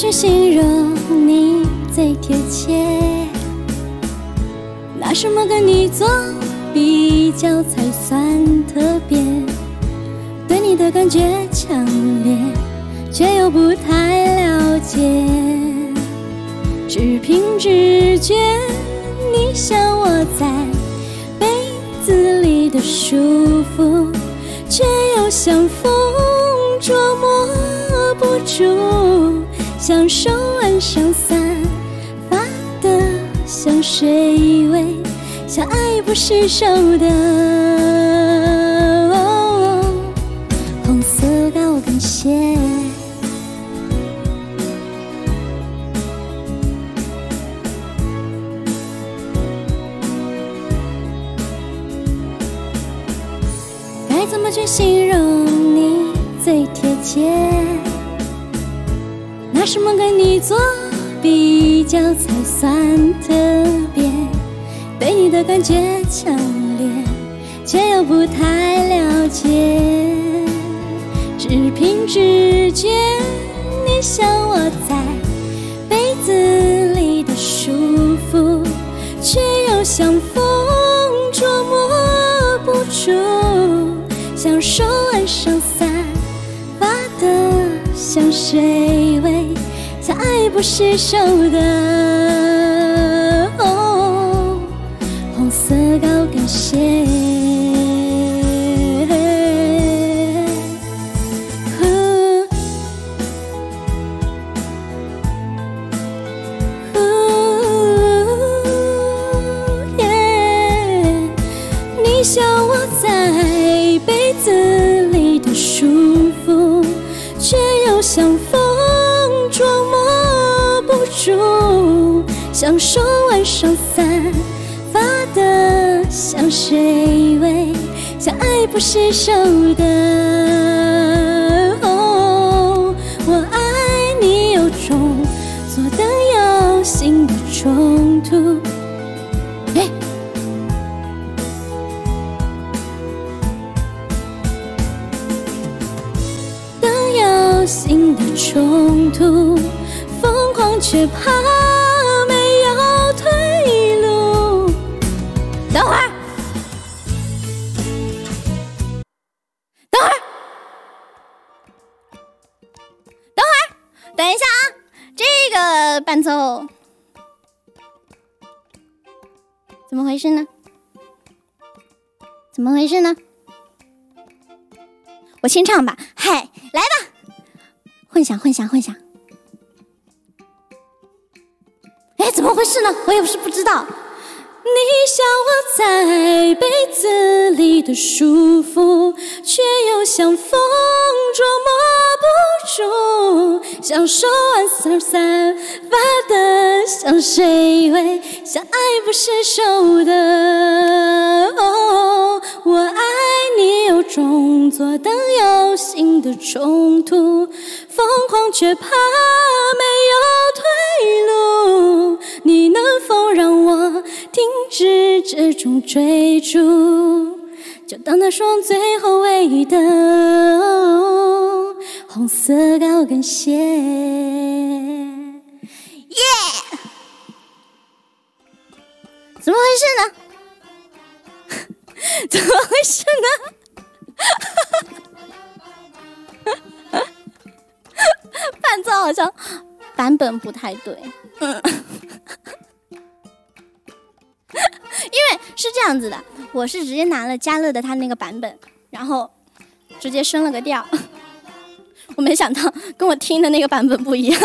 去形容你最贴切？拿什么跟你做比较才算特别？对你的感觉强烈，却又不太了解。只凭直觉，你像我在被子里的舒服，却又像风捉摸不住。像手腕上散发的香水味，像爱不释手的。该怎么去形容你最贴切？拿什么跟你做比较才算特别？对你的感觉强烈，却又不太了解。只凭直觉，你像我在被子里的舒服，却又像风捉摸不住，像手腕上散发的香水味，不施手的，红色高跟鞋。你笑我在被子里的舒服，却又像风。像手腕上散发的香水味，像爱不释手的。我爱你有种左等右心的冲突。等右心的冲突，却怕没有退路。等会儿，等会儿，等会儿，等一下啊！这个伴奏怎么回事呢？怎么回事呢？我清唱吧，嗨，来吧，混响，混响，混响。哎，怎么回事呢？我也不是不知道。你像我在被子里的舒服，却又像风捉摸不住，像手腕散发的香水味，像爱不释手的。我爱你有种左等右心的冲突，疯狂却怕没有退，你能否让我？停止这种追逐，就当那双最后唯一的红色高跟鞋。耶！怎么回事呢？怎么回事呢？伴奏好像版本不太对。嗯。这样子的，我是直接拿了嘉乐的他那个版本，然后直接升了个调。我没想到跟我听的那个版本不一样。